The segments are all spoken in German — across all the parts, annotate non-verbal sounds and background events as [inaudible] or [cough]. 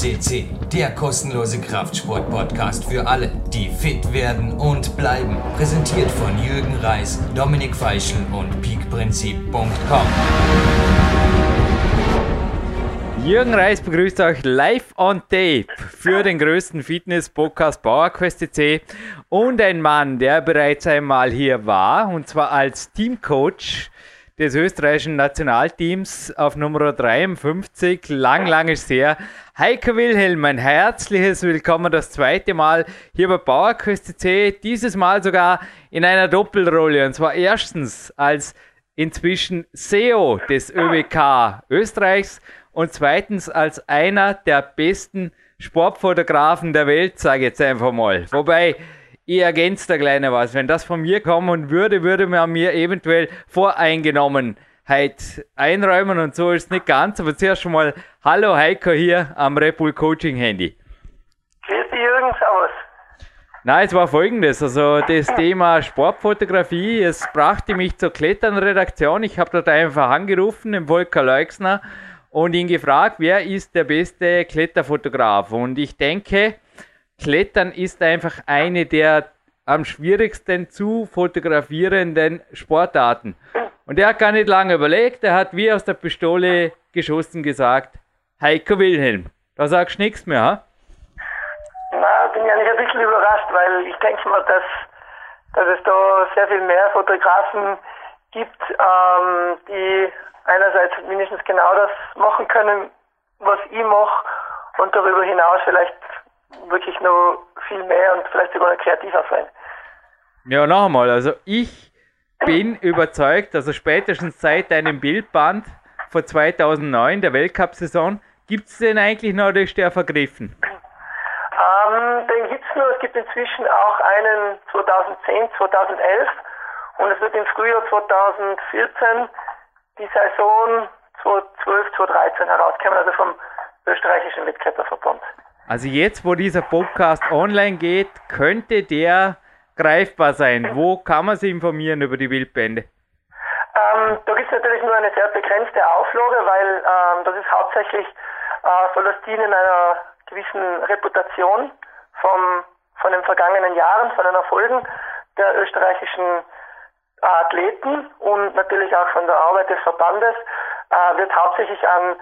CC, der kostenlose Kraftsport-Podcast für alle, die fit werden und bleiben. Präsentiert von Jürgen Reis, Dominik Feischl und peakprinzip.com. Jürgen Reis begrüßt euch live on tape für den größten Fitness-Podcast PowerQuest CC und ein Mann, der bereits einmal hier war und zwar als Teamcoach des österreichischen Nationalteams auf Nummer 53. Lang, lang ist her. Heiko Wilhelm, ein herzliches Willkommen das zweite Mal hier bei PowerQuest C. Dieses Mal sogar in einer Doppelrolle. Und zwar erstens als inzwischen SEO des ÖWK Österreichs und zweitens als einer der besten Sportfotografen der Welt, sage ich jetzt einfach mal. Wobei, ich ergänze da kleine was. Wenn das von mir kommen würde, würde man mir eventuell Voreingenommenheit einräumen und so ist es nicht ganz. Aber zuerst schon mal Hallo Heiko hier am Repul Coaching Handy. Grüß dich Jürgen, servus. Nein, es war folgendes, also das Thema Sportfotografie, es brachte mich zur Kletternredaktion. Ich habe dort einfach angerufen, den Volker Leixner, und ihn gefragt, wer ist der beste Kletterfotograf. Und ich denke, Klettern ist einfach eine der am schwierigsten zu fotografierenden Sportarten. Und er hat gar nicht lange überlegt, er hat wie aus der Pistole geschossen gesagt, Heiko Wilhelm, da sagst du nichts mehr, ha? Na, bin ja nicht ein bisschen überrascht, weil ich denke mal, dass, dass es da sehr viel mehr Fotografen gibt, ähm, die einerseits mindestens genau das machen können, was ich mache und darüber hinaus vielleicht wirklich noch viel mehr und vielleicht sogar noch kreativer sein. Ja, noch einmal, also ich [clears throat] bin überzeugt, also spätestens seit deinem Bildband vor 2009, der Weltcup-Saison, gibt es den eigentlich noch oder ist der vergriffen? Ähm, den gibt es nur, es gibt inzwischen auch einen 2010, 2011 und es wird im Frühjahr 2014 die Saison 2012, 2013 herauskommen, also vom österreichischen Wettkletterverband. Also jetzt, wo dieser Podcast online geht, könnte der greifbar sein. Wo kann man sich informieren über die Wildbände? Ähm, da gibt es natürlich nur eine sehr begrenzte Auflage, weil ähm, das ist hauptsächlich, äh, soll das dienen einer gewissen Reputation vom, von den vergangenen Jahren, von den Erfolgen der österreichischen Athleten und natürlich auch von der Arbeit des Verbandes äh, wird hauptsächlich an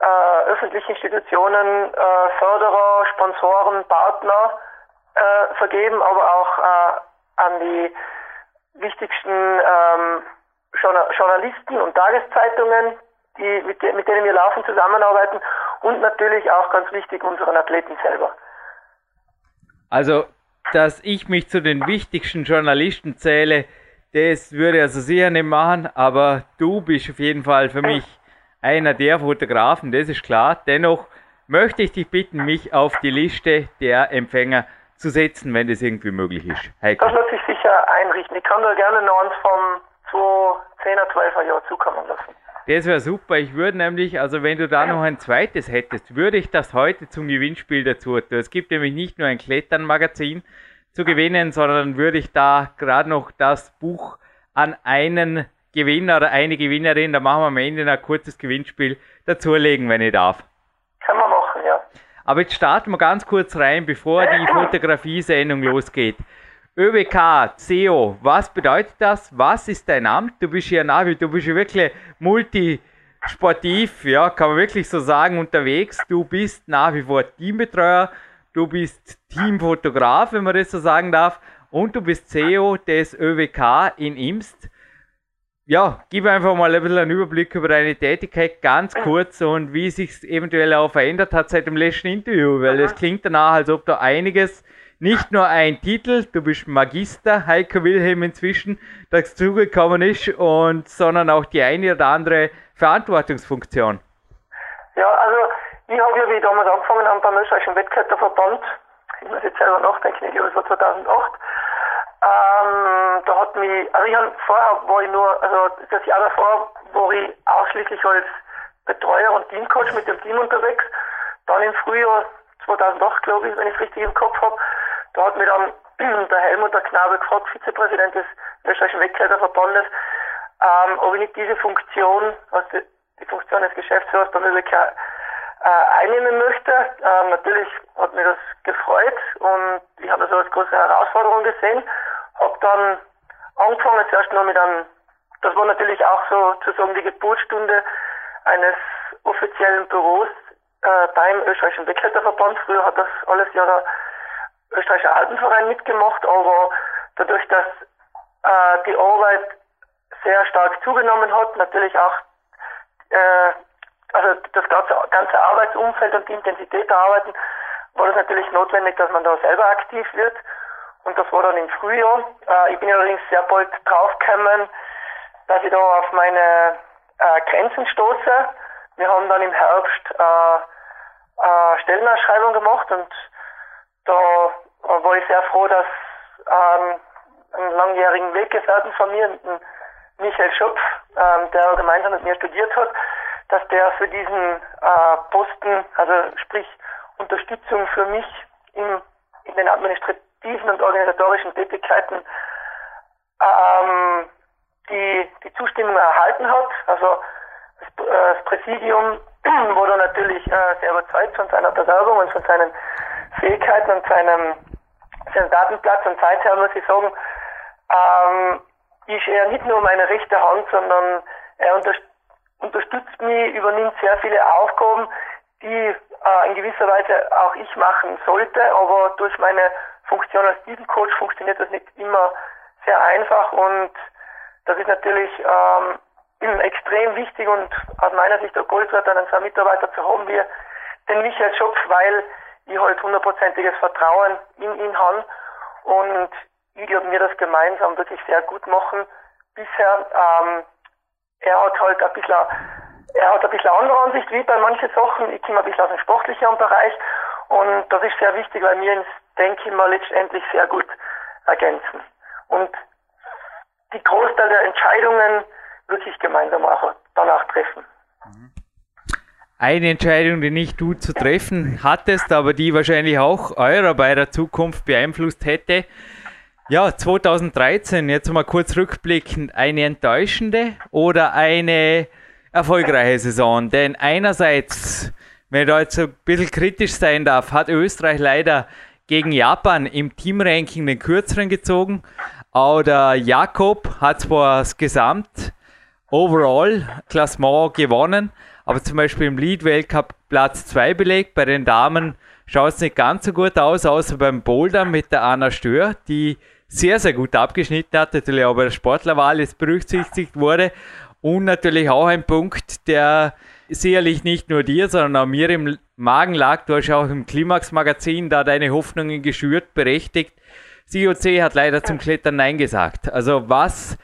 äh, öffentliche Institutionen, äh, Förderer, Sponsoren, Partner äh, vergeben, aber auch äh, an die wichtigsten ähm, Journalisten und Tageszeitungen, die, mit, de mit denen wir laufen zusammenarbeiten und natürlich auch ganz wichtig unseren Athleten selber. Also, dass ich mich zu den wichtigsten Journalisten zähle, das würde also sicher nicht machen, aber du bist auf jeden Fall für mich einer der Fotografen, das ist klar. Dennoch möchte ich dich bitten, mich auf die Liste der Empfänger zu setzen, wenn das irgendwie möglich ist. Heiko. Das wird sich sicher einrichten. Ich kann da gerne noch eins vom 2010er, 12er Jahr zukommen lassen. Das wäre super. Ich würde nämlich, also wenn du da noch ein zweites hättest, würde ich das heute zum Gewinnspiel dazu tun. Es gibt nämlich nicht nur ein Kletternmagazin zu gewinnen, sondern würde ich da gerade noch das Buch an einen Gewinner oder eine Gewinnerin, da machen wir am Ende ein kurzes Gewinnspiel dazulegen, wenn ich darf. Kann man machen, ja. Aber jetzt starten wir ganz kurz rein, bevor die Fotografie-Sendung losgeht. ÖWK, CEO, was bedeutet das? Was ist dein Amt? Du bist ja Navi, du bist ja wirklich multisportiv, ja, kann man wirklich so sagen, unterwegs. Du bist nach wie vor Teambetreuer, du bist Teamfotograf, wenn man das so sagen darf, und du bist CEO des ÖWK in Imst ja, gib einfach mal ein bisschen einen Überblick über deine Tätigkeit, ganz kurz und wie sich eventuell auch verändert hat seit dem letzten Interview, weil es klingt danach, als ob da einiges, nicht nur ein Titel, du bist Magister, Heiko Wilhelm inzwischen, dazugekommen ist, und, sondern auch die eine oder andere Verantwortungsfunktion. Ja, also ich habe ja, wie ich damals angefangen habe beim österreichischen Wettkletterverband, ich muss jetzt selber nachdenken, ich glaube es war 2008, ähm, da hat mich, also ich hab, vorher war ich nur, also das Jahr davor war ich ausschließlich als Betreuer und Teamcoach mit dem Team unterwegs. Dann im Frühjahr 2008, glaube ich, wenn ich es richtig im Kopf habe, da hat mich dann [clears throat] der Helmut der Knabe gefragt, Vizepräsident des österreichischen Wegkleiderverbandes, ähm, ob ich nicht diese Funktion, also die, Funktion des Geschäftsführers beim ÖBK äh, einnehmen möchte. Ähm, natürlich hat mich das gefreut und ich habe das als große Herausforderung gesehen. Habe dann angefangen zuerst noch mit einem, das war natürlich auch so sozusagen die Geburtsstunde eines offiziellen Büros äh, beim österreichischen Wegkletterverband. Früher hat das alles ja der österreichische Alpenverein mitgemacht, aber dadurch, dass äh, die Arbeit sehr stark zugenommen hat, natürlich auch äh, also das ganze, ganze Arbeitsumfeld und die Intensität der Arbeiten, war das natürlich notwendig, dass man da selber aktiv wird. Und das war dann im Frühjahr. Äh, ich bin allerdings sehr bald draufgekommen, dass ich da auf meine äh, Grenzen stoße. Wir haben dann im Herbst äh, äh, Stellenausschreibung gemacht und da war ich sehr froh, dass ähm, einen langjährigen Weggefährten von mir, Michael Schopf, ähm, der gemeinsam mit mir studiert hat, dass der für diesen äh, Posten, also sprich Unterstützung für mich in, in den administrativen und organisatorischen Tätigkeiten, ähm, die, die Zustimmung erhalten hat. Also das, äh, das Präsidium [clears throat] wurde natürlich äh, sehr überzeugt von seiner Bewerbung und von seinen Fähigkeiten und seinem, seinem Datenplatz. Und seither muss ich sagen, ähm, ist er nicht nur meine rechte Hand, sondern er unterstützt unterstützt mich, übernimmt sehr viele Aufgaben, die äh, in gewisser Weise auch ich machen sollte, aber durch meine Funktion als Teamcoach funktioniert das nicht immer sehr einfach. Und das ist natürlich ähm, extrem wichtig und aus meiner Sicht der Gold wert, einen so Mitarbeiter zu haben wie den Michael Schopf, weil ich halt hundertprozentiges Vertrauen in ihn habe. Und ich glaube, wir das gemeinsam wirklich sehr gut machen. Bisher. Ähm, er hat halt ein bisschen, er hat ein bisschen andere Ansicht wie bei manchen Sachen. Ich komme ein bisschen aus dem sportlicheren Bereich und das ist sehr wichtig, weil wir uns, denke ich mal, letztendlich sehr gut ergänzen. Und die Großteil der Entscheidungen wirklich gemeinsam auch danach treffen. Eine Entscheidung, die nicht du zu treffen hattest, aber die wahrscheinlich auch eurer bei der Zukunft beeinflusst hätte, ja, 2013, jetzt mal kurz rückblickend, eine enttäuschende oder eine erfolgreiche Saison? Denn einerseits, wenn ich da jetzt ein bisschen kritisch sein darf, hat Österreich leider gegen Japan im Teamranking den kürzeren gezogen. Auch der Jakob hat zwar das Gesamt Overall Klassement gewonnen, aber zum Beispiel im Lead-Weltcup Platz 2 belegt. Bei den Damen schaut es nicht ganz so gut aus, außer beim Boulder mit der Anna Stör, die sehr, sehr gut abgeschnitten hat, natürlich auch bei der Sportlerwahl jetzt berücksichtigt wurde. Und natürlich auch ein Punkt, der sicherlich nicht nur dir, sondern auch mir im Magen lag. Du hast auch im Klimax-Magazin da deine Hoffnungen geschürt, berechtigt. COC hat leider zum Klettern Nein gesagt. Also was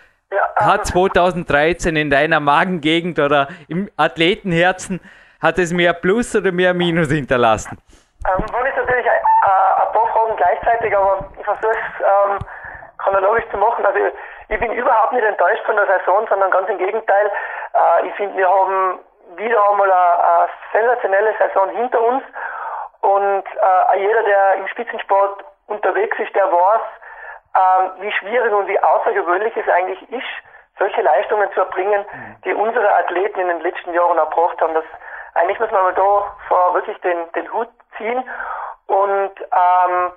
hat 2013 in deiner Magengegend oder im Athletenherzen, hat es mehr Plus oder mehr Minus hinterlassen? Ähm, waren jetzt natürlich ein, äh, Fragen gleichzeitig, aber ich versuche es ähm, chronologisch zu machen. Also ich bin überhaupt nicht enttäuscht von der Saison, sondern ganz im Gegenteil. Äh, ich finde, wir haben wieder einmal eine, eine sensationelle Saison hinter uns und äh, jeder, der im Spitzensport unterwegs ist, der weiß, äh, wie schwierig und wie außergewöhnlich es eigentlich ist, solche Leistungen zu erbringen, die unsere Athleten in den letzten Jahren erbracht haben. Das, eigentlich muss man mal da vor wirklich den, den Hut ziehen und ähm,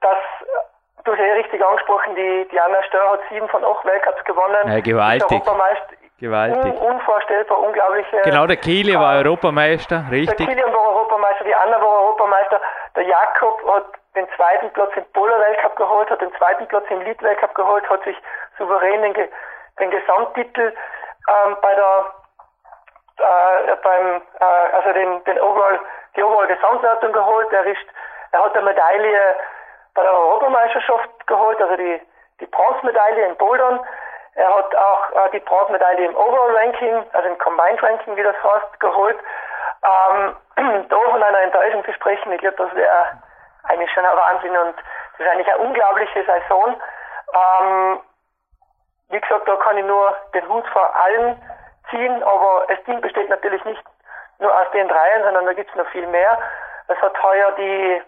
das Du hast ja richtig angesprochen, die Diana Stör hat sieben von acht Weltcups gewonnen. Ja, gewaltig. Gewaltig. Un unvorstellbar, unglaubliche. Genau, der Kili war äh, Europameister, richtig. Der Kili war Europameister, die Anna war Europameister. Der Jakob hat den zweiten Platz im Polar-Weltcup geholt, hat den zweiten Platz im Lead-Weltcup geholt, hat sich souverän den, den Gesamttitel ähm, bei der äh, beim äh, also den, den Overall, die Overall Gesamtwertung geholt. Er ist, er hat eine Medaille bei der Europameisterschaft geholt, also die, die Bronzemedaille in Bouldern. Er hat auch äh, die Bronzemedaille im Overall Ranking, also im Combined Ranking, wie das heißt, geholt. Ähm, [clears throat] da von einer Enttäuschung zu sprechen, ich glaube, das wäre eigentlich schon ein Wahnsinn und das ist eigentlich eine unglaubliche Saison. Ähm, wie gesagt, da kann ich nur den Hut vor allen ziehen, aber das Team besteht natürlich nicht nur aus den dreien, sondern da gibt es noch viel mehr. Es hat heuer die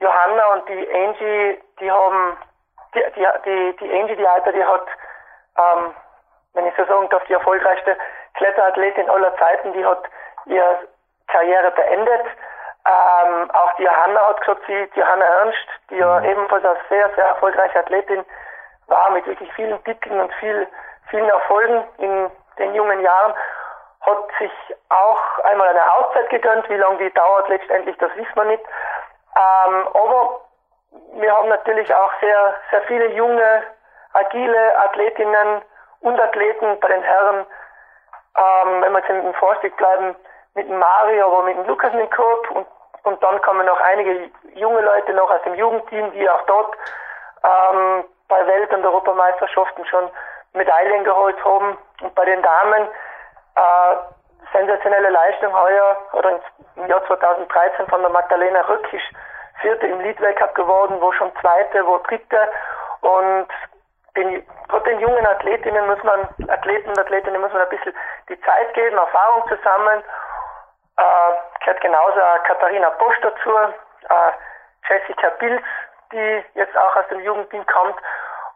Johanna und die Angie, die haben, die, die, die, die Angie, die Alter, die hat, ähm, wenn ich so sagen darf, die erfolgreichste Kletterathletin aller Zeiten, die hat ihr Karriere beendet. Ähm, auch die Johanna hat gesagt, sie, die Johanna Ernst, die ja mhm. ebenfalls eine sehr, sehr erfolgreiche Athletin war, mit wirklich vielen Titeln und viel, vielen Erfolgen in den jungen Jahren, hat sich auch einmal eine Auszeit gegönnt. Wie lange die dauert letztendlich, das wissen wir nicht. Ähm, aber wir haben natürlich auch sehr, sehr viele junge, agile Athletinnen und Athleten bei den Herren. Ähm, wenn wir jetzt im Vorstieg bleiben, mit dem Mario, aber mit dem Lukas Ninkop und, und dann kommen noch einige junge Leute noch aus dem Jugendteam, die auch dort ähm, bei Welt- und Europameisterschaften schon Medaillen geholt haben. Und bei den Damen äh, sensationelle Leistung heuer oder im Jahr 2013 von der Magdalena Rückisch, vierte im Lead-Weltcup geworden, wo schon zweite, wo dritte und den, den jungen Athletinnen muss man, Athleten und Athletinnen muss man ein bisschen die Zeit geben, Erfahrung zu sammeln. Äh, gehört genauso Katharina Bosch dazu, äh, Jessica Pilz, die jetzt auch aus dem Jugendteam kommt.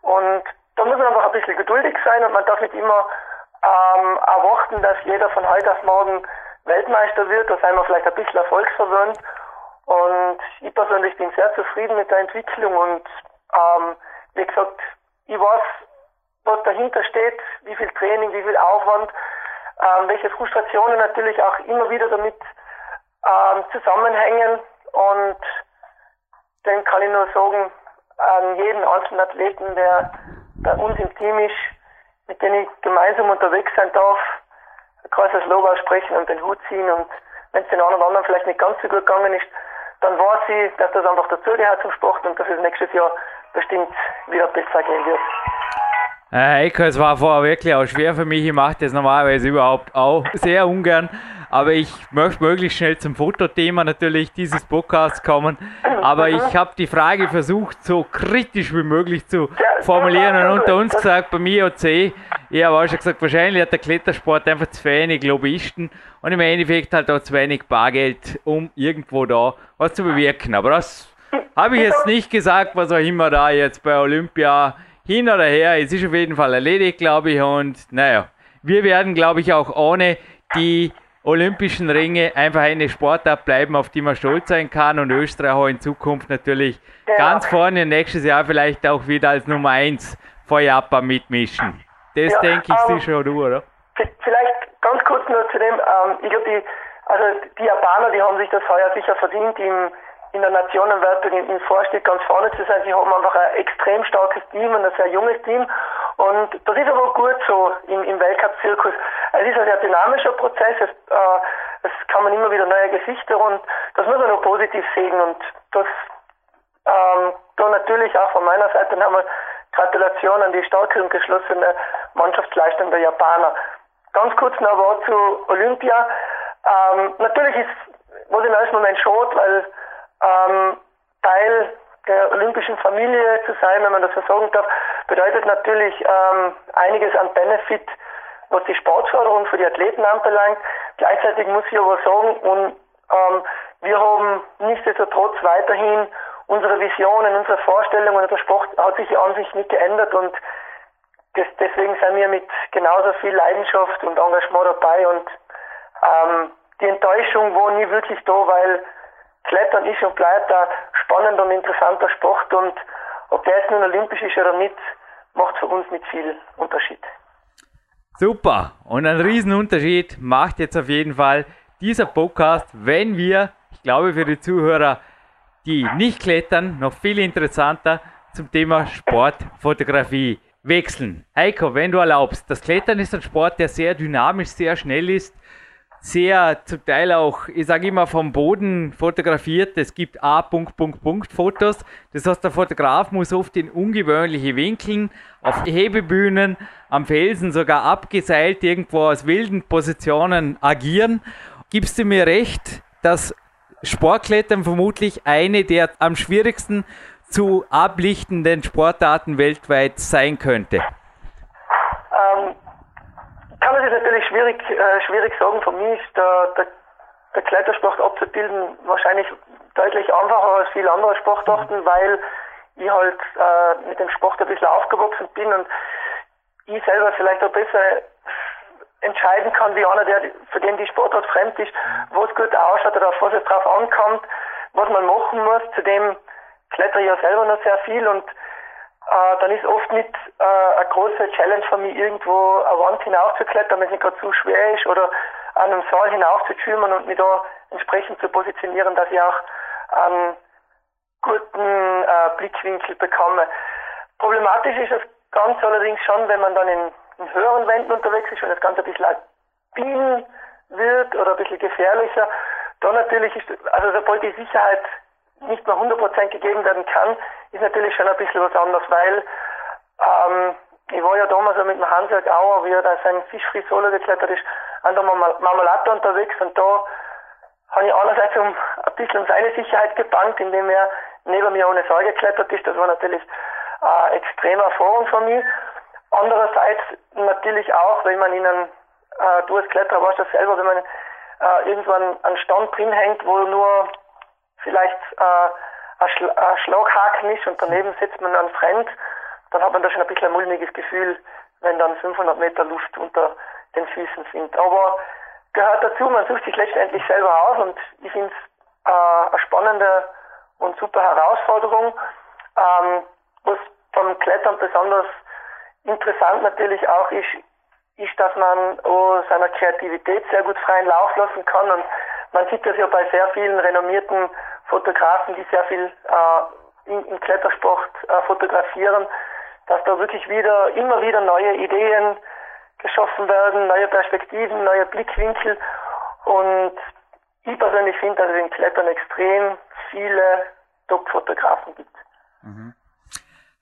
Und da muss man einfach ein bisschen geduldig sein und man darf nicht immer ähm, erwarten, dass jeder von heute auf morgen Weltmeister wird. Da sind wir vielleicht ein bisschen erfolgsverwöhnt. Und ich persönlich bin sehr zufrieden mit der Entwicklung und ähm, wie gesagt, ich weiß, was dahinter steht, wie viel Training, wie viel Aufwand, ähm, welche Frustrationen natürlich auch immer wieder damit ähm, zusammenhängen und dann kann ich nur sagen, an jeden einzelnen Athleten, der bei uns im Team ist, mit denen ich gemeinsam unterwegs sein darf, großes Lob aussprechen und den Hut ziehen und wenn es den einen oder anderen vielleicht nicht ganz so gut gegangen ist, dann weiß ich, dass das einfach dazugehört zum Sport und dass es nächstes Jahr bestimmt wieder besser gehen wird. Äh, Heiko, es war vorher wirklich auch schwer für mich. Ich mache das normalerweise überhaupt auch [laughs] sehr ungern. Aber ich möchte möglichst schnell zum Fotothema natürlich dieses Podcasts kommen. Aber ich habe die Frage versucht, so kritisch wie möglich zu formulieren. Und unter uns gesagt, bei mir OC, ich habe auch schon gesagt, wahrscheinlich hat der Klettersport einfach zu wenig Lobbyisten und im Endeffekt halt auch zu wenig Bargeld, um irgendwo da was zu bewirken. Aber das habe ich jetzt nicht gesagt, was auch immer da jetzt bei Olympia hin oder her. Es ist auf jeden Fall erledigt, glaube ich. Und naja, wir werden, glaube ich, auch ohne die Olympischen Ringe einfach eine Sportart bleiben, auf die man stolz sein kann und Österreich auch in Zukunft natürlich ja. ganz vorne nächstes Jahr vielleicht auch wieder als Nummer 1 vor Japan mitmischen. Das ja, denke ich um, sicher du, oder? Vielleicht ganz kurz nur zu dem, ähm, ich glaube, die, also die Japaner, die haben sich das heuer sicher verdient, im, in der Nationenwertung im, Vorstieg ganz vorne zu sein. Sie haben einfach ein extrem starkes Team und ein sehr junges Team. Und das ist aber gut so im, im Weltcup-Zirkus. Es ist ein sehr dynamischer Prozess. Es, äh, es kann immer wieder neue Gesichter und das muss man auch positiv sehen. Und das ähm, da natürlich auch von meiner Seite nochmal Gratulation an die starke und geschlossene Mannschaftsleistung der Japaner. Ganz kurz noch ein Wort zu Olympia. Ähm, natürlich ist, ich im ersten Moment schade, weil ähm, Teil der olympischen Familie zu sein, wenn man das so sagen darf, bedeutet natürlich ähm, einiges an Benefit, was die Sportförderung für die Athleten anbelangt. Gleichzeitig muss ich aber sagen, und, ähm, wir haben nichtsdestotrotz weiterhin unsere Visionen, unsere Vorstellungen, unser Sport hat sich an sich nicht geändert und das, deswegen sind wir mit genauso viel Leidenschaft und Engagement dabei und ähm, die Enttäuschung war nie wirklich da, weil Klettern ist und bleibt ein spannender und interessanter Sport und ob der jetzt nun olympisch ist oder nicht, macht für uns nicht viel Unterschied. Super. Und einen Riesenunterschied macht jetzt auf jeden Fall dieser Podcast, wenn wir, ich glaube für die Zuhörer, die nicht klettern, noch viel interessanter zum Thema Sportfotografie wechseln. Heiko, wenn du erlaubst, das Klettern ist ein Sport, der sehr dynamisch, sehr schnell ist sehr zum Teil auch, ich sage immer, vom Boden fotografiert. Es gibt A. Punkt, Punkt, Punkt Fotos. Das heißt, der Fotograf muss oft in ungewöhnliche Winkeln, auf Hebebühnen, am Felsen sogar abgeseilt, irgendwo aus wilden Positionen agieren. Gibst du mir recht, dass Sportklettern vermutlich eine der am schwierigsten zu ablichtenden Sportarten weltweit sein könnte? Kann man sich natürlich schwierig, äh, schwierig sagen. Für mich ist der, der, der Klettersport abzubilden wahrscheinlich deutlich einfacher als viele andere Sportarten, mhm. weil ich halt äh, mit dem Sport ein bisschen aufgewachsen bin und ich selber vielleicht auch besser entscheiden kann, wie einer, der für den die Sportart fremd ist, wo es gut ausschaut oder auf was es drauf ankommt, was man machen muss. Zudem klettere ich ja selber noch sehr viel und äh, dann ist oft nicht äh, eine große Challenge für mich, irgendwo eine Wand hinaufzuklettern, wenn es nicht gerade zu schwer ist, oder an einem Saal hinaufzuschwimmen und mich da entsprechend zu positionieren, dass ich auch einen guten äh, Blickwinkel bekomme. Problematisch ist das Ganze allerdings schon, wenn man dann in, in höheren Wänden unterwegs ist und das Ganze ein bisschen alpin wird oder ein bisschen gefährlicher. Da natürlich ist, also sobald die Sicherheit nicht mehr 100% gegeben werden kann, ist natürlich schon ein bisschen was anderes, weil ähm, ich war ja damals mit dem Hansjörg Auer, wie er da sein Fischfree-Solo geklettert ist, an der Marmelade unterwegs und da habe ich einerseits um ein bisschen um seine Sicherheit gebankt, indem er neben mir ohne Seil geklettert ist. Das war natürlich eine extreme Erfahrung von mir. Andererseits natürlich auch, wenn man in einem, äh, du als Kletterer weißt das selber, wenn man äh, irgendwann einen Stand drin hängt, wo nur vielleicht äh, ein, Schla ein Schlaghaken ist und daneben setzt man einen Fremd, dann hat man da schon ein bisschen ein mulmiges Gefühl, wenn dann 500 Meter Luft unter den Füßen sind. Aber gehört dazu, man sucht sich letztendlich selber aus und ich finde es äh, eine spannende und super Herausforderung. Ähm, was beim Klettern besonders interessant natürlich auch ist, ist, dass man oh, seiner Kreativität sehr gut freien Lauf lassen kann und man sieht das ja bei sehr vielen renommierten Fotografen, die sehr viel äh, im Klettersport äh, fotografieren, dass da wirklich wieder, immer wieder neue Ideen geschaffen werden, neue Perspektiven, neue Blickwinkel. Und ich persönlich finde, dass es in Klettern extrem viele Top-Fotografen gibt. Mhm.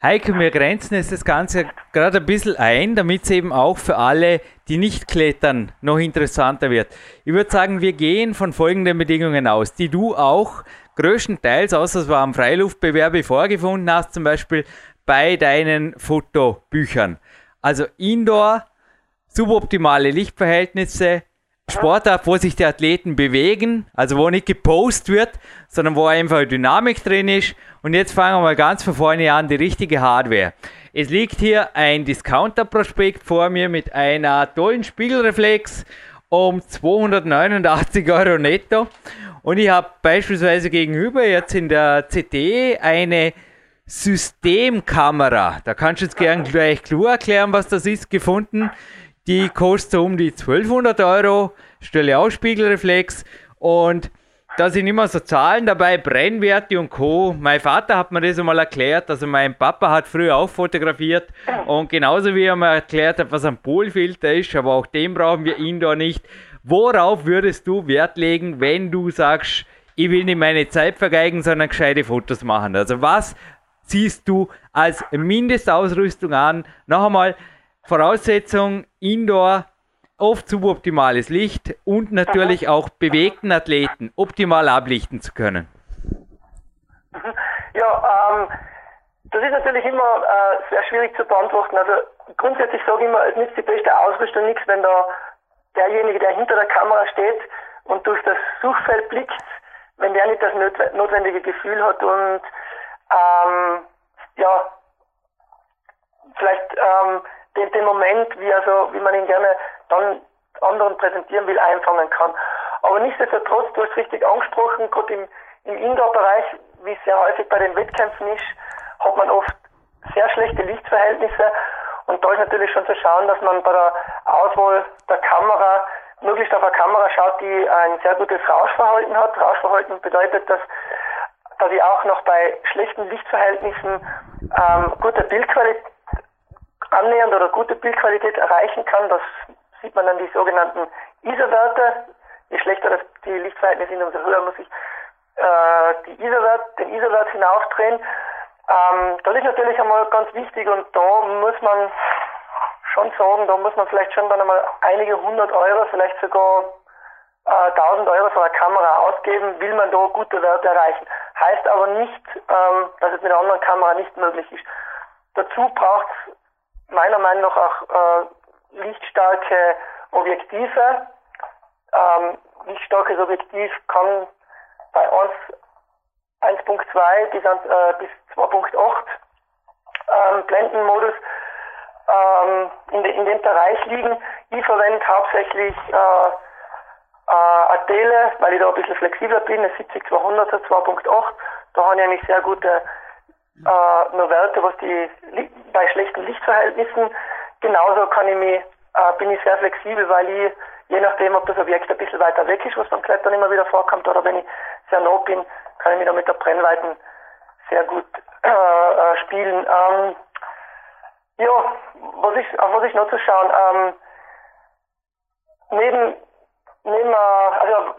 Heike, wir grenzen jetzt das Ganze gerade ein bisschen ein, damit es eben auch für alle, die nicht klettern, noch interessanter wird. Ich würde sagen, wir gehen von folgenden Bedingungen aus, die du auch größtenteils, außer es war am Freiluftbewerbe vorgefunden hast, zum Beispiel bei deinen Fotobüchern. Also Indoor, suboptimale Lichtverhältnisse, Sportart, wo sich die Athleten bewegen, also wo nicht gepostet wird, sondern wo einfach Dynamik drin ist. Und jetzt fangen wir mal ganz von vorne an, die richtige Hardware. Es liegt hier ein Discounter-Prospekt vor mir mit einer tollen Spiegelreflex um 289 Euro netto. Und ich habe beispielsweise gegenüber jetzt in der CT eine Systemkamera. Da kannst du jetzt gern gleich klar erklären, was das ist, gefunden. Die kostet um die 1200 Euro, stelle Ausspiegelreflex und da sind immer so Zahlen dabei, Brennwerte und Co. Mein Vater hat mir das einmal erklärt, also mein Papa hat früher auch fotografiert und genauso wie er mir erklärt hat, was ein Polfilter ist, aber auch den brauchen wir indoor nicht. Worauf würdest du Wert legen, wenn du sagst, ich will nicht meine Zeit vergeigen, sondern gescheite Fotos machen? Also was ziehst du als Mindestausrüstung an? Noch einmal, Voraussetzung Indoor, oft suboptimales Licht und natürlich auch bewegten Athleten optimal ablichten zu können. Ja, ähm, das ist natürlich immer äh, sehr schwierig zu beantworten. Also grundsätzlich sage ich immer, es nützt die beste Ausrüstung nichts, wenn da derjenige, der hinter der Kamera steht und durch das Suchfeld blickt, wenn der nicht das notwendige Gefühl hat und ähm, ja, vielleicht ähm, den, den Moment, wie also, wie man ihn gerne dann anderen präsentieren will, einfangen kann. Aber nichtsdestotrotz, du hast richtig angesprochen, gerade im, im Indoor-Bereich, wie es sehr häufig bei den Wettkämpfen ist, hat man oft sehr schlechte Lichtverhältnisse und da ist natürlich schon zu schauen, dass man bei der Auswahl der Kamera möglichst auf eine Kamera schaut, die ein sehr gutes Rauschverhalten hat. Rauschverhalten bedeutet, dass, dass ich auch noch bei schlechten Lichtverhältnissen ähm, gute Bildqualität annähernd oder gute Bildqualität erreichen kann. Das sieht man an die sogenannten ISO-Werte. Je schlechter das die Lichtverhältnisse sind, umso höher muss ich äh, die ISO-Wert, den ISO-Wert hinaufdrehen. Ähm, das ist natürlich einmal ganz wichtig und da muss man schon sagen, da muss man vielleicht schon dann einmal einige hundert Euro, vielleicht sogar äh, 1000 Euro für eine Kamera ausgeben, will man da gute Werte erreichen. Heißt aber nicht, ähm, dass es mit einer anderen Kamera nicht möglich ist. Dazu braucht es meiner Meinung nach auch äh, lichtstarke Objektive. Ähm, lichtstarkes Objektiv kann bei 1.2 bis, äh, bis 2.8 ähm, Blendenmodus ähm, in, de, in, dem Bereich liegen. Ich verwende hauptsächlich äh, äh, Adele, weil ich da ein bisschen flexibler bin, eine 70-200er 2.8. Da habe ich eigentlich sehr gute äh, nur Werte, was die bei schlechten Lichtverhältnissen. Genauso kann ich mich, äh, bin ich sehr flexibel, weil ich, je nachdem, ob das Objekt ein bisschen weiter weg ist, was beim Klettern immer wieder vorkommt, oder wenn ich sehr nah bin, kann ich mich da mit der Brennweiten sehr gut äh, äh, spielen. Ähm, ja, was ich, auf was ich noch zu schauen, ähm, neben, neben, äh, also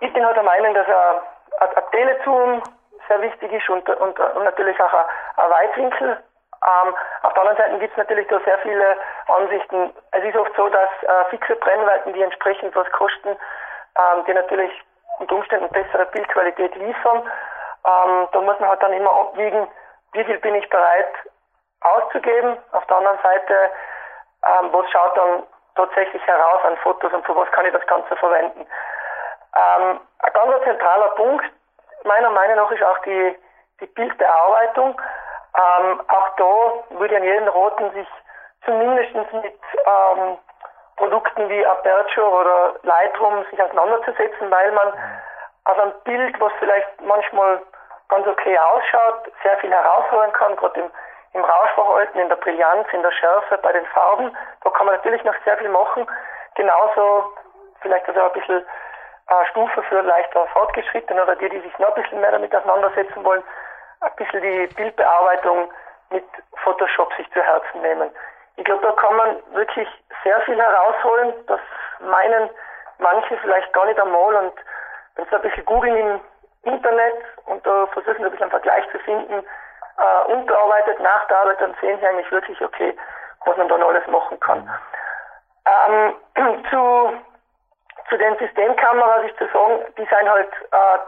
ich bin halt der Meinung, dass ein, ein Telezoom sehr wichtig ist und, und, und natürlich auch ein, ein Weitwinkel. Ähm, auf der anderen Seite gibt es natürlich da sehr viele Ansichten. Es ist oft so, dass äh, fixe Brennweiten, die entsprechend was kosten, ähm, die natürlich unter Umständen bessere Bildqualität liefern. Ähm, da muss man halt dann immer abwiegen, wie viel bin ich bereit auszugeben. Auf der anderen Seite, ähm, was schaut dann tatsächlich heraus an Fotos und für was kann ich das Ganze verwenden. Ähm, ein ganz zentraler Punkt, meiner Meinung nach, ist auch die, die Bildbearbeitung. Ähm, auch da würde an jeden raten, sich zumindest mit ähm, Produkten wie Aperture oder Lightroom sich auseinanderzusetzen, weil man aus einem Bild, was vielleicht manchmal ganz okay ausschaut, sehr viel herausholen kann, gerade im, im Rauschverhalten, in der Brillanz, in der Schärfe, bei den Farben. Da kann man natürlich noch sehr viel machen. Genauso vielleicht also ein bisschen Stufe für leichter Fortgeschrittene oder die, die sich noch ein bisschen mehr damit auseinandersetzen wollen, ein bisschen die Bildbearbeitung mit Photoshop sich zu Herzen nehmen. Ich glaube, da kann man wirklich sehr viel herausholen. Das meinen manche vielleicht gar nicht einmal. Und wenn sie ein bisschen googeln im Internet und da versuchen, ein bisschen einen Vergleich zu finden, äh, unterarbeitet, nachgearbeitet, dann sehen sie eigentlich wirklich, okay, was man dann alles machen kann. Ähm, [clears throat] zu, zu den Systemkameras ist zu sagen, die sind halt äh,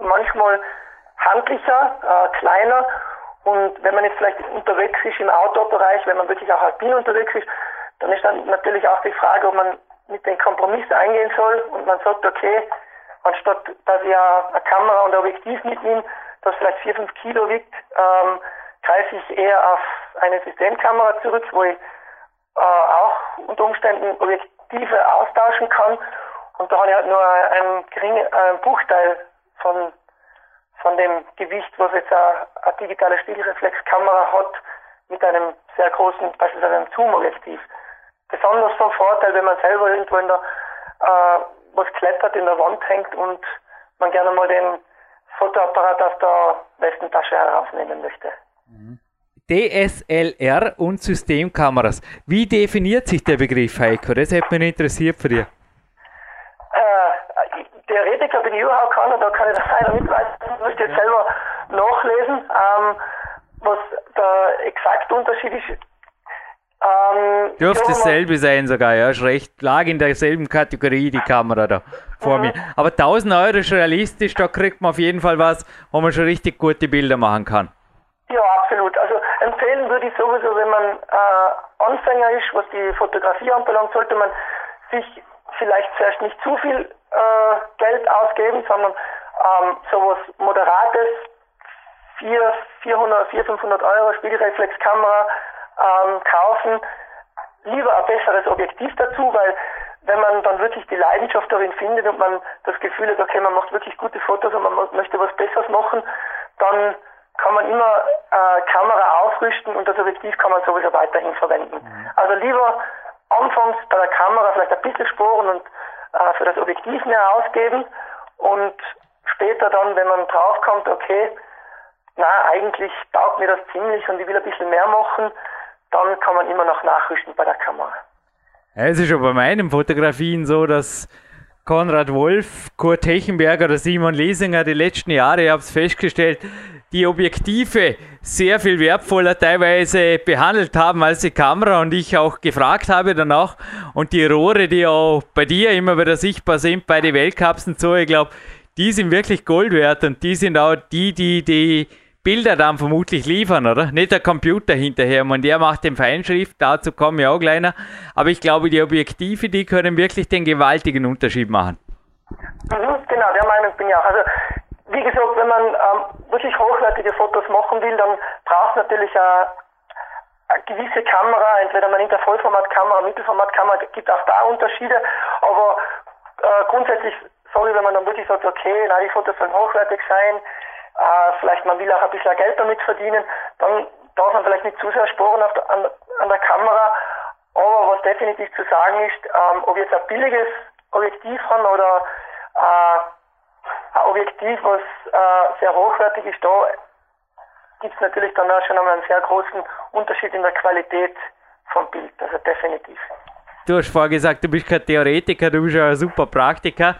manchmal handlicher, äh, kleiner und wenn man jetzt vielleicht unterwegs ist im Outdoor-Bereich, wenn man wirklich auch alpin unterwegs ist, dann ist dann natürlich auch die Frage, ob man mit den Kompromiss eingehen soll und man sagt, okay, anstatt dass ich eine Kamera und ein Objektiv mitnehme, das vielleicht 4, 5 Kilo wiegt, ähm, greife ich eher auf eine Systemkamera zurück, wo ich äh, auch unter Umständen Objektive austauschen kann. Und da habe ich halt nur einen geringen einen Bruchteil von, von dem Gewicht, was jetzt eine, eine digitale Spiegelreflexkamera hat, mit einem sehr großen, beispielsweise einem Zoom-Objektiv. Besonders vom Vorteil, wenn man selber irgendwo in der äh, was klettert, in der Wand hängt und man gerne mal den Fotoapparat aus der Westentasche herausnehmen möchte. DSLR und Systemkameras. Wie definiert sich der Begriff, Heiko? Das hätte mich interessiert für dich. Theoretiker bin ich überhaupt keiner, da kann ich das leider nicht weiter. Ich müsste jetzt selber nachlesen, ähm, was der exakte Unterschied ist ähm, Dürfte dasselbe sein sogar, ja, ist recht, lag in derselben Kategorie die Kamera da vor mhm. mir. Aber 1000 Euro ist realistisch, da kriegt man auf jeden Fall was, wo man schon richtig gute Bilder machen kann. Ja, absolut. Also empfehlen würde ich sowieso, wenn man äh, Anfänger ist, was die Fotografie anbelangt, sollte man sich vielleicht zuerst nicht zu viel äh, Geld ausgeben, sondern ähm, sowas Moderates, 4, 400, 400, 500 Euro Spiegelreflexkamera, ähm, kaufen, lieber ein besseres Objektiv dazu, weil wenn man dann wirklich die Leidenschaft darin findet und man das Gefühl hat, okay, man macht wirklich gute Fotos und man möchte was Besseres machen, dann kann man immer äh, Kamera aufrüsten und das Objektiv kann man sowieso weiterhin verwenden. Mhm. Also lieber anfangs bei der Kamera vielleicht ein bisschen sporen und äh, für das Objektiv mehr ausgeben und später dann, wenn man draufkommt, okay, na, eigentlich taugt mir das ziemlich und ich will ein bisschen mehr machen, dann kann man immer noch nachrüsten bei der Kamera. Es ist schon bei meinen Fotografien so, dass Konrad Wolf, Kurt Hechenberger oder Simon Lesinger die letzten Jahre, ich habe es festgestellt, die Objektive sehr viel wertvoller teilweise behandelt haben als die Kamera und ich auch gefragt habe danach. Und die Rohre, die auch bei dir immer wieder sichtbar sind bei den Weltcups und so, ich glaube, die sind wirklich Gold wert und die sind auch die, die die Bilder dann vermutlich liefern, oder? Nicht der Computer hinterher. Und der macht den Feinschrift, dazu komme ich auch kleiner. Aber ich glaube, die Objektive, die können wirklich den gewaltigen Unterschied machen. Mhm, genau, der Meinung bin ich auch. Also, wie gesagt, wenn man ähm, wirklich hochwertige Fotos machen will, dann braucht es natürlich ein, eine gewisse Kamera, entweder man nimmt eine Vollformatkamera, Mittelformatkamera, gibt auch da Unterschiede, aber äh, grundsätzlich ich, wenn man dann wirklich sagt, okay, nein, die Fotos sollen hochwertig sein, äh, vielleicht man will auch ein bisschen Geld damit verdienen, dann darf man vielleicht nicht zu sehr sporen auf der, an, an der Kamera, aber was definitiv zu sagen ist, ähm, ob jetzt ein billiges Objektiv haben oder äh, ein Objektiv, was äh, sehr hochwertig ist, da gibt es natürlich dann auch schon einmal einen sehr großen Unterschied in der Qualität vom Bild, also definitiv. Du hast vorher gesagt, du bist kein Theoretiker, du bist ja ein super Praktiker.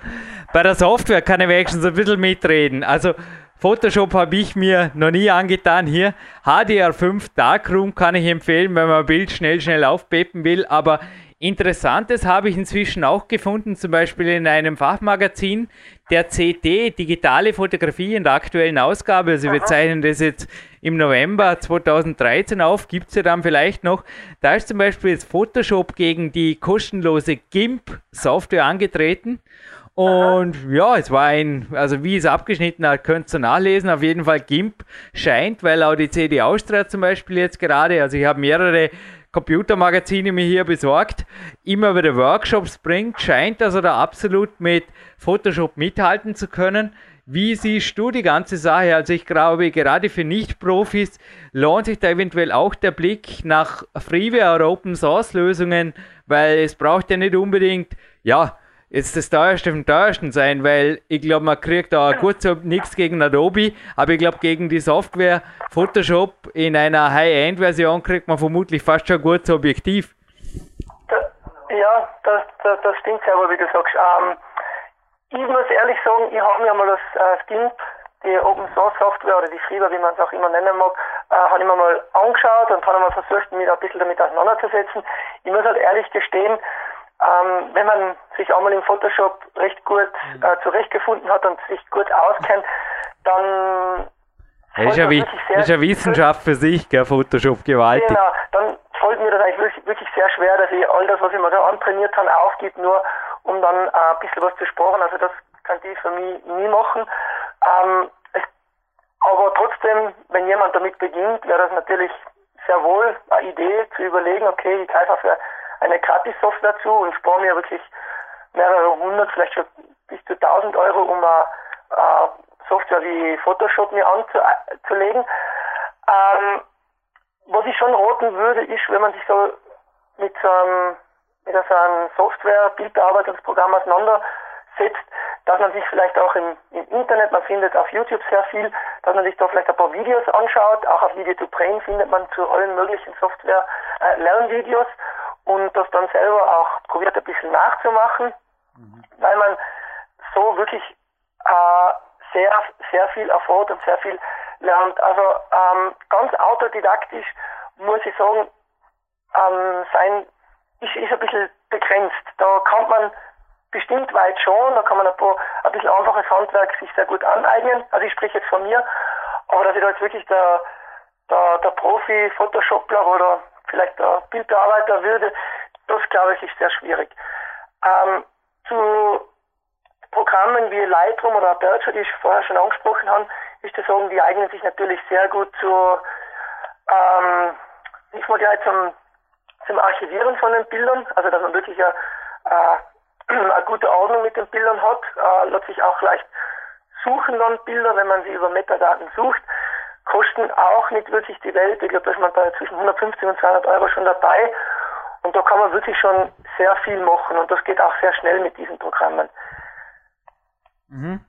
Bei der Software kann ich wenigstens ein bisschen mitreden. Also Photoshop habe ich mir noch nie angetan hier. HDR5 Darkroom kann ich empfehlen, wenn man ein Bild schnell, schnell aufpeppen will. Aber Interessantes habe ich inzwischen auch gefunden, zum Beispiel in einem Fachmagazin der CD, digitale Fotografie in der aktuellen Ausgabe. Also wir zeichnen das jetzt im November 2013 auf, gibt es ja dann vielleicht noch. Da ist zum Beispiel jetzt Photoshop gegen die kostenlose GIMP-Software angetreten. Und ja, es war ein, also wie es abgeschnitten hat, könnt ihr nachlesen. Auf jeden Fall GIMP scheint, weil auch die CD Austria zum Beispiel jetzt gerade, also ich habe mehrere Computermagazine mir hier besorgt, immer wieder Workshops bringt, scheint also da absolut mit Photoshop mithalten zu können. Wie siehst du die ganze Sache? Also ich glaube, gerade für Nicht-Profis lohnt sich da eventuell auch der Blick nach Freeware oder Open Source Lösungen, weil es braucht ja nicht unbedingt, ja, jetzt das teuerste vom teuersten sein, weil ich glaube, man kriegt da gut so nichts gegen Adobe, aber ich glaube, gegen die Software Photoshop in einer High-End-Version kriegt man vermutlich fast schon ein gutes Objektiv. Ja, das, das, das stimmt selber, wie du sagst. Ähm, ich muss ehrlich sagen, ich habe mir mal das äh, Skimp, die Open Source Software oder die Freeware, wie man es auch immer nennen mag, äh, habe ich mir mal angeschaut und habe mal versucht, mich ein bisschen damit auseinanderzusetzen. Ich muss halt ehrlich gestehen, ähm, wenn man sich einmal im Photoshop recht gut mhm. äh, zurechtgefunden hat und sich gut auskennt, dann das ist, ja wie, ist eine Wissenschaft für sich, gell, Photoshop gewaltig. Genau, dann fällt mir das eigentlich wirklich, wirklich sehr schwer, dass ich all das, was ich mir da antrainiert habe, aufgebe, nur um dann äh, ein bisschen was zu sparen. Also das kann ich für mich nie machen. Ähm, es, aber trotzdem, wenn jemand damit beginnt, wäre das natürlich sehr wohl eine Idee zu überlegen, okay, ich greife für eine Gratis-Software zu und spare mir wirklich mehrere hundert, vielleicht schon bis zu tausend Euro, um eine äh, Software wie Photoshop mir anzulegen. Ähm, was ich schon roten würde, ist, wenn man sich so mit so mit so einem Software-Bildbearbeitungsprogramm auseinandersetzt, dass man sich vielleicht auch im, im, Internet, man findet auf YouTube sehr viel, dass man sich da vielleicht ein paar Videos anschaut, auch auf Video to Brain findet man zu allen möglichen Software-Lernvideos äh, und das dann selber auch probiert ein bisschen nachzumachen, mhm. weil man so wirklich äh, sehr, sehr viel erfährt und sehr viel lernt. Also ähm, ganz autodidaktisch muss ich sagen, ähm, sein ist, ist ein bisschen begrenzt. Da kann man bestimmt weit schon, da kann man ein, paar, ein bisschen einfaches Handwerk sich sehr gut aneignen. Also ich spreche jetzt von mir, aber dass ich da jetzt wirklich der, der, der Profi-Photoshopler oder vielleicht der Bildbearbeiter würde, das glaube ich ist sehr schwierig. Ähm, zu Programmen wie Lightroom oder Aperture, die ich vorher schon angesprochen habe, ist zu sagen, die eignen sich natürlich sehr gut zur, ähm, nicht mal gleich zum, zum Archivieren von den Bildern, also dass man wirklich eine, äh, eine gute Ordnung mit den Bildern hat, äh, lässt sich auch leicht suchen dann Bilder, wenn man sie über Metadaten sucht kosten auch nicht wirklich die Welt. Ich glaube, da ist man bei zwischen 150 und 200 Euro schon dabei. Und da kann man wirklich schon sehr viel machen und das geht auch sehr schnell mit diesen Programmen. Mhm.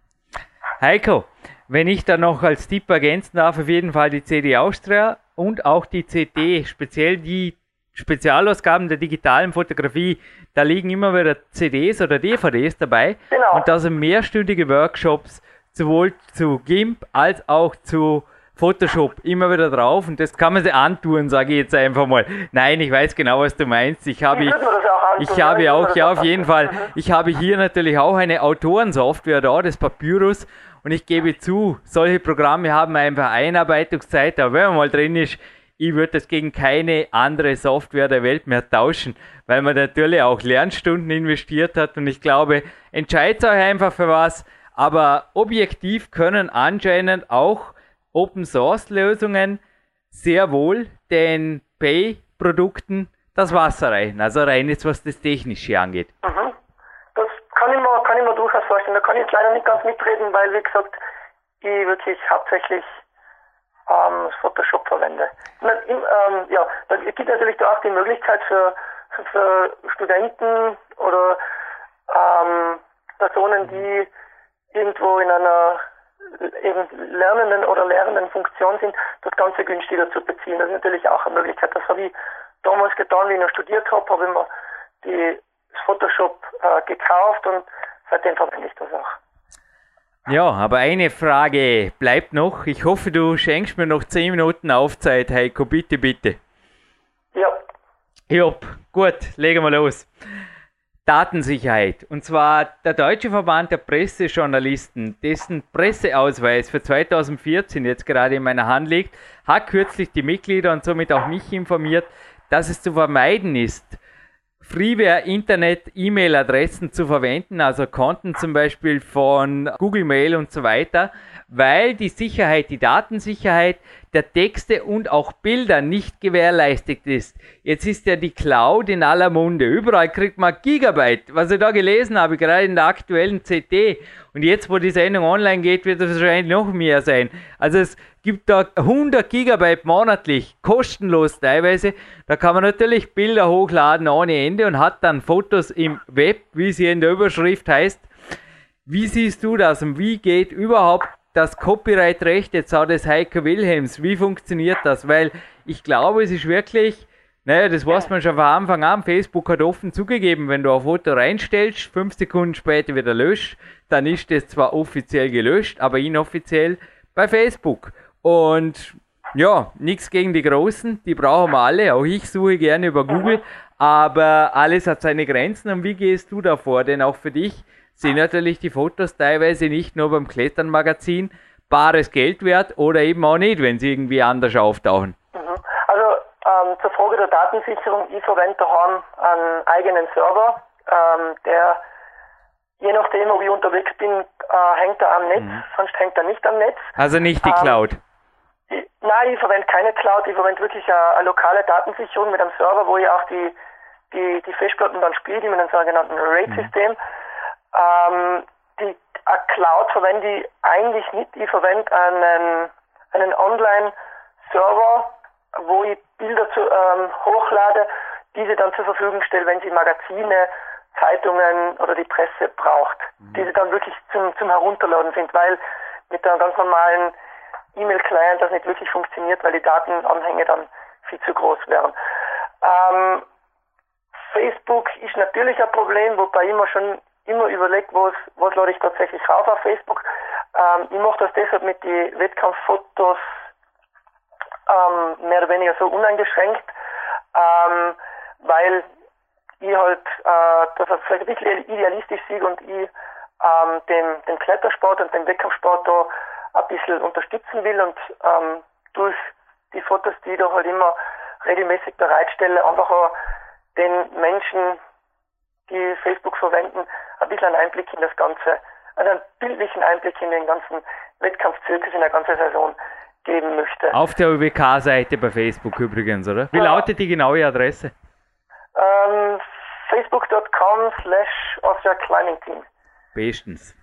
Heiko, wenn ich da noch als Tipp ergänzen darf, auf jeden Fall die CD Austria und auch die CD, speziell die Spezialausgaben der digitalen Fotografie, da liegen immer wieder CDs oder DVDs dabei. Genau. Und da sind mehrstündige Workshops sowohl zu GIMP als auch zu Photoshop immer wieder drauf und das kann man sich antun, sage ich jetzt einfach mal. Nein, ich weiß genau, was du meinst. Ich habe, ich, ich habe auch, ja, auf jeden Fall, ich habe hier natürlich auch eine Autorensoftware da, das Papyrus. Und ich gebe zu, solche Programme haben einfach Einarbeitungszeit, aber wenn man mal drin ist, ich würde das gegen keine andere Software der Welt mehr tauschen, weil man natürlich auch Lernstunden investiert hat und ich glaube, entscheidet euch einfach für was, aber objektiv können anscheinend auch Open Source Lösungen sehr wohl den Pay-Produkten das Wasser rein. Also rein jetzt, was das Technische angeht. Mhm. Das kann ich, mir, kann ich mir durchaus vorstellen. Da kann ich leider nicht ganz mitreden, weil, wie gesagt, ich wirklich hauptsächlich ähm, Photoshop verwende. Ähm, ja, es gibt natürlich da auch die Möglichkeit für, für, für Studenten oder ähm, Personen, die irgendwo in einer eben lernenden oder lehrenden Funktion sind, das Ganze günstiger zu beziehen. Das ist natürlich auch eine Möglichkeit. Das habe ich damals getan, wie ich noch studiert habe, habe ich mir die, das Photoshop äh, gekauft und seitdem verwende ich das auch. Ja, aber eine Frage bleibt noch. Ich hoffe, du schenkst mir noch 10 Minuten Aufzeit, Heiko. Bitte, bitte. Ja. Jupp, gut, legen wir los. Datensicherheit. Und zwar der Deutsche Verband der Pressejournalisten, dessen Presseausweis für 2014 jetzt gerade in meiner Hand liegt, hat kürzlich die Mitglieder und somit auch mich informiert, dass es zu vermeiden ist, Freeware Internet E-Mail-Adressen zu verwenden, also Konten zum Beispiel von Google Mail und so weiter, weil die Sicherheit, die Datensicherheit der Texte und auch Bilder nicht gewährleistet ist. Jetzt ist ja die Cloud in aller Munde. Überall kriegt man Gigabyte. Was ich da gelesen habe, gerade in der aktuellen CT. Und jetzt, wo die Sendung online geht, wird es wahrscheinlich noch mehr sein. Also es gibt da 100 Gigabyte monatlich, kostenlos teilweise. Da kann man natürlich Bilder hochladen ohne Ende und hat dann Fotos im Web, wie sie in der Überschrift heißt. Wie siehst du das und wie geht überhaupt das Copyright-Recht jetzt auch des Heiko Wilhelms, wie funktioniert das? Weil ich glaube, es ist wirklich, naja, das weiß man schon von Anfang an. Facebook hat offen zugegeben, wenn du ein Foto reinstellst, fünf Sekunden später wieder löscht, dann ist das zwar offiziell gelöscht, aber inoffiziell bei Facebook. Und ja, nichts gegen die Großen, die brauchen wir alle. Auch ich suche gerne über Google, aber alles hat seine Grenzen. Und wie gehst du davor? Denn auch für dich sind natürlich die Fotos teilweise nicht nur beim Kletternmagazin bares Geld wert oder eben auch nicht, wenn sie irgendwie anders auftauchen. Mhm. Also ähm, zur Frage der Datensicherung, ich verwende daheim einen eigenen Server, ähm, der je nachdem, ob ich unterwegs bin, äh, hängt er am Netz, mhm. sonst hängt er nicht am Netz. Also nicht die ähm, Cloud. Ich, nein, ich verwende keine Cloud, ich verwende wirklich eine, eine, lokale Datensicherung mit einem Server, wo ich auch die, die, die Festplatten dann spiele, mit einem sogenannten RAID-System. Mhm. Ähm, die Cloud verwende ich eigentlich nicht. Ich verwende einen, einen Online-Server, wo ich Bilder zu, ähm, hochlade, diese dann zur Verfügung stelle, wenn sie Magazine, Zeitungen oder die Presse braucht. Mhm. Diese dann wirklich zum, zum Herunterladen sind, weil mit einem ganz normalen E-Mail-Client das nicht wirklich funktioniert, weil die Datenanhänge dann viel zu groß wären. Ähm, Facebook ist natürlich ein Problem, wobei ich mir schon immer überlegt, was, was lade ich tatsächlich rauf auf Facebook. Ähm, ich mache das deshalb mit den Wettkampffotos ähm, mehr oder weniger so uneingeschränkt, ähm, weil ich halt äh, das vielleicht ein bisschen idealistisch sehe und ich ähm, den, den Klettersport und den Wettkampfsport da ein bisschen unterstützen will und ähm, durch die Fotos, die ich da halt immer regelmäßig bereitstelle, einfach auch den Menschen, die Facebook verwenden, ein bisschen einen Einblick in das Ganze, einen bildlichen Einblick in den ganzen Wettkampfzirkus in der ganzen Saison geben möchte. Auf der UWK-Seite bei Facebook übrigens, oder? Wie ja. lautet die genaue Adresse? Ähm, Facebook.com slash Austria Climbing Team. Bestens.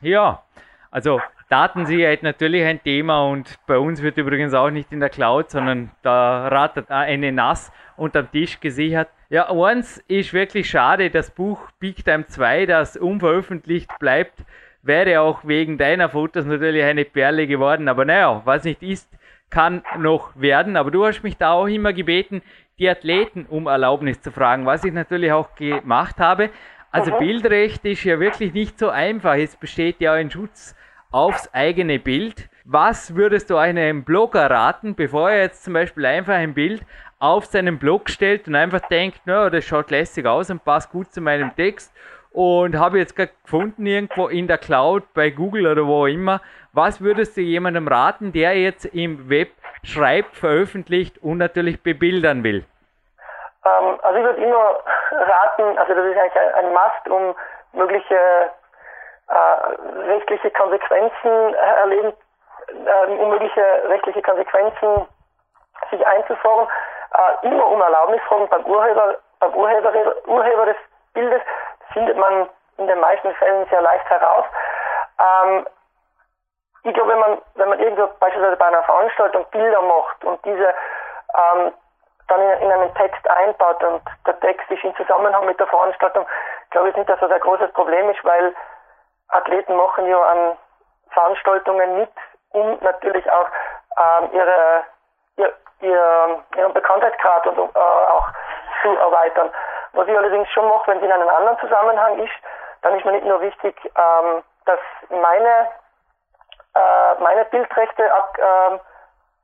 Ja, also Datensicherheit natürlich ein Thema und bei uns wird übrigens auch nicht in der Cloud, sondern da ratet eine NAS unterm Tisch gesichert. Ja, eins ist wirklich schade, das Buch Big Time 2, das unveröffentlicht bleibt, wäre auch wegen deiner Fotos natürlich eine Perle geworden. Aber naja, was nicht ist, kann noch werden. Aber du hast mich da auch immer gebeten, die Athleten um Erlaubnis zu fragen, was ich natürlich auch gemacht habe. Also mhm. Bildrecht ist ja wirklich nicht so einfach. Es besteht ja ein Schutz aufs eigene Bild. Was würdest du einem Blogger raten, bevor er jetzt zum Beispiel einfach ein Bild auf seinen Blog stellt und einfach denkt, na, das schaut lässig aus und passt gut zu meinem Text und habe jetzt gerade gefunden irgendwo in der Cloud bei Google oder wo immer. Was würdest du jemandem raten, der jetzt im Web schreibt, veröffentlicht und natürlich bebildern will? Ähm, also ich würde immer [laughs] raten, also das ist eigentlich ein, ein Must, um mögliche äh, rechtliche Konsequenzen erleben, äh, um mögliche rechtliche Konsequenzen sich einzufordern äh, immer um Erlaubnis fragen beim Urheber, beim Urheber, Urheber des Bildes, findet man in den meisten Fällen sehr leicht heraus. Ähm, ich glaube, wenn man, wenn man irgendwo beispielsweise bei einer Veranstaltung Bilder macht und diese ähm, dann in, in, einen Text einbaut und der Text ist in Zusammenhang mit der Veranstaltung, glaube ich nicht, dass das ein großes Problem ist, weil Athleten machen ja an Veranstaltungen mit, um natürlich auch ähm, ihre, ihr, ihr, ihren Bekanntheitsgrad und, äh, auch zu erweitern. Was ich allerdings schon mache, wenn es in einem anderen Zusammenhang ist, dann ist mir nicht nur wichtig, ähm, dass meine, äh, meine Bildrechte äh,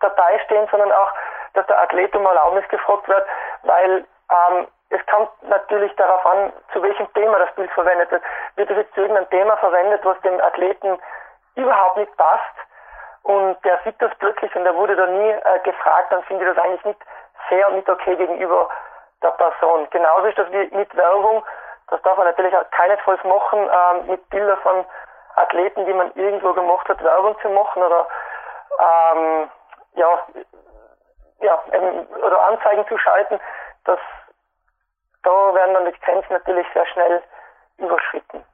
dabei stehen, sondern auch, dass der Athlet um Erlaubnis gefragt wird, weil ähm, es kommt natürlich darauf an, zu welchem Thema das Bild verwendet wird. Wird es jetzt zu irgendeinem Thema verwendet, was dem Athleten überhaupt nicht passt und der sieht das plötzlich und er wurde da nie äh, gefragt, dann finde ich das eigentlich nicht fair und nicht okay gegenüber der Person. Genauso ist das wie mit Werbung. Das darf man natürlich auch keinesfalls machen, ähm, mit Bildern von Athleten, die man irgendwo gemacht hat, Werbung zu machen oder ähm, ja, ja, oder Anzeigen zu schalten. Das, da werden dann die Grenzen natürlich sehr schnell überschritten.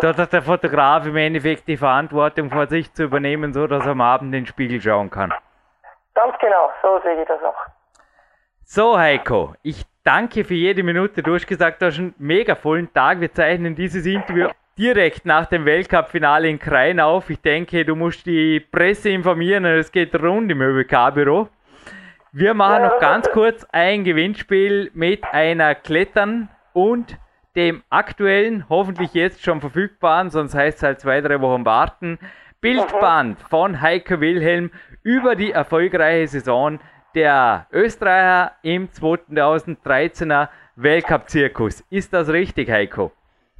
Da hat der Fotograf im Endeffekt die Verantwortung vor sich zu übernehmen, so dass er am Abend in den Spiegel schauen kann. Ganz genau, so sehe ich das auch. So, Heiko, ich danke für jede Minute. Du hast gesagt, du hast einen mega vollen Tag. Wir zeichnen dieses Interview direkt nach dem Weltcup-Finale in Krain auf. Ich denke, du musst die Presse informieren es geht rund im ÖBK-Büro. Wir machen noch ganz kurz ein Gewinnspiel mit einer Klettern und dem aktuellen, hoffentlich jetzt schon verfügbaren, sonst heißt es halt zwei, drei Wochen warten, Bildband von Heiko Wilhelm über die erfolgreiche Saison der Österreicher im 2013er Weltcup-Zirkus. Ist das richtig, Heiko?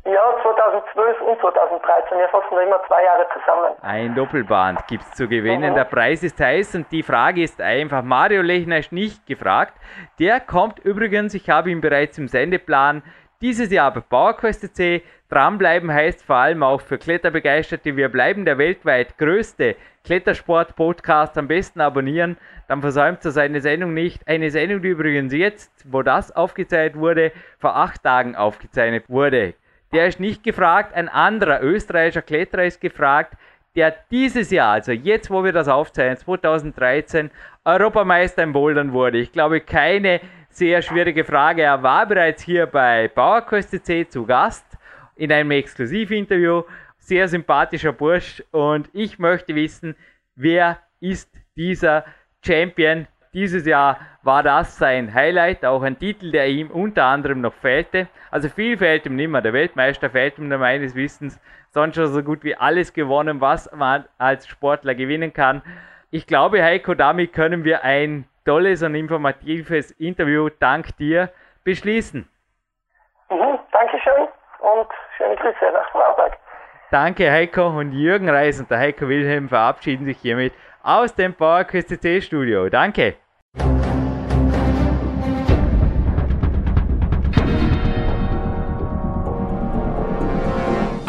Ja, 2012 und 2013. Wir fassen noch immer zwei Jahre zusammen. Ein Doppelband gibt es zu gewinnen. Mhm. Der Preis ist heiß und die Frage ist einfach. Mario Lechner ist nicht gefragt. Der kommt übrigens, ich habe ihn bereits im Sendeplan, dieses Jahr bei PowerQuest.c. Dranbleiben heißt vor allem auch für Kletterbegeisterte, wir bleiben der weltweit größte Klettersport-Podcast. Am besten abonnieren, dann versäumt ihr seine Sendung nicht. Eine Sendung, die übrigens jetzt, wo das aufgezeichnet wurde, vor acht Tagen aufgezeichnet wurde. Der ist nicht gefragt, ein anderer österreichischer Kletterer ist gefragt, der dieses Jahr, also jetzt, wo wir das aufzeichnen, 2013, Europameister im Bouldern wurde. Ich glaube, keine sehr schwierige Frage. Er war bereits hier bei PowerQuest.c zu Gast in einem Exklusivinterview. Sehr sympathischer Bursch und ich möchte wissen, wer ist dieser Champion? Dieses Jahr war das sein Highlight, auch ein Titel, der ihm unter anderem noch fehlte. Also viel fehlt ihm nicht mehr. Der Weltmeister fehlt ihm meines Wissens sonst schon so gut wie alles gewonnen, was man als Sportler gewinnen kann. Ich glaube, Heiko, damit können wir ein tolles und informatives Interview dank dir beschließen. Mhm, Dankeschön und schöne Grüße nach Vorarlberg. Danke Heiko und Jürgen Reis und der Heiko Wilhelm verabschieden sich hiermit aus dem PowerQuest Studio. Danke.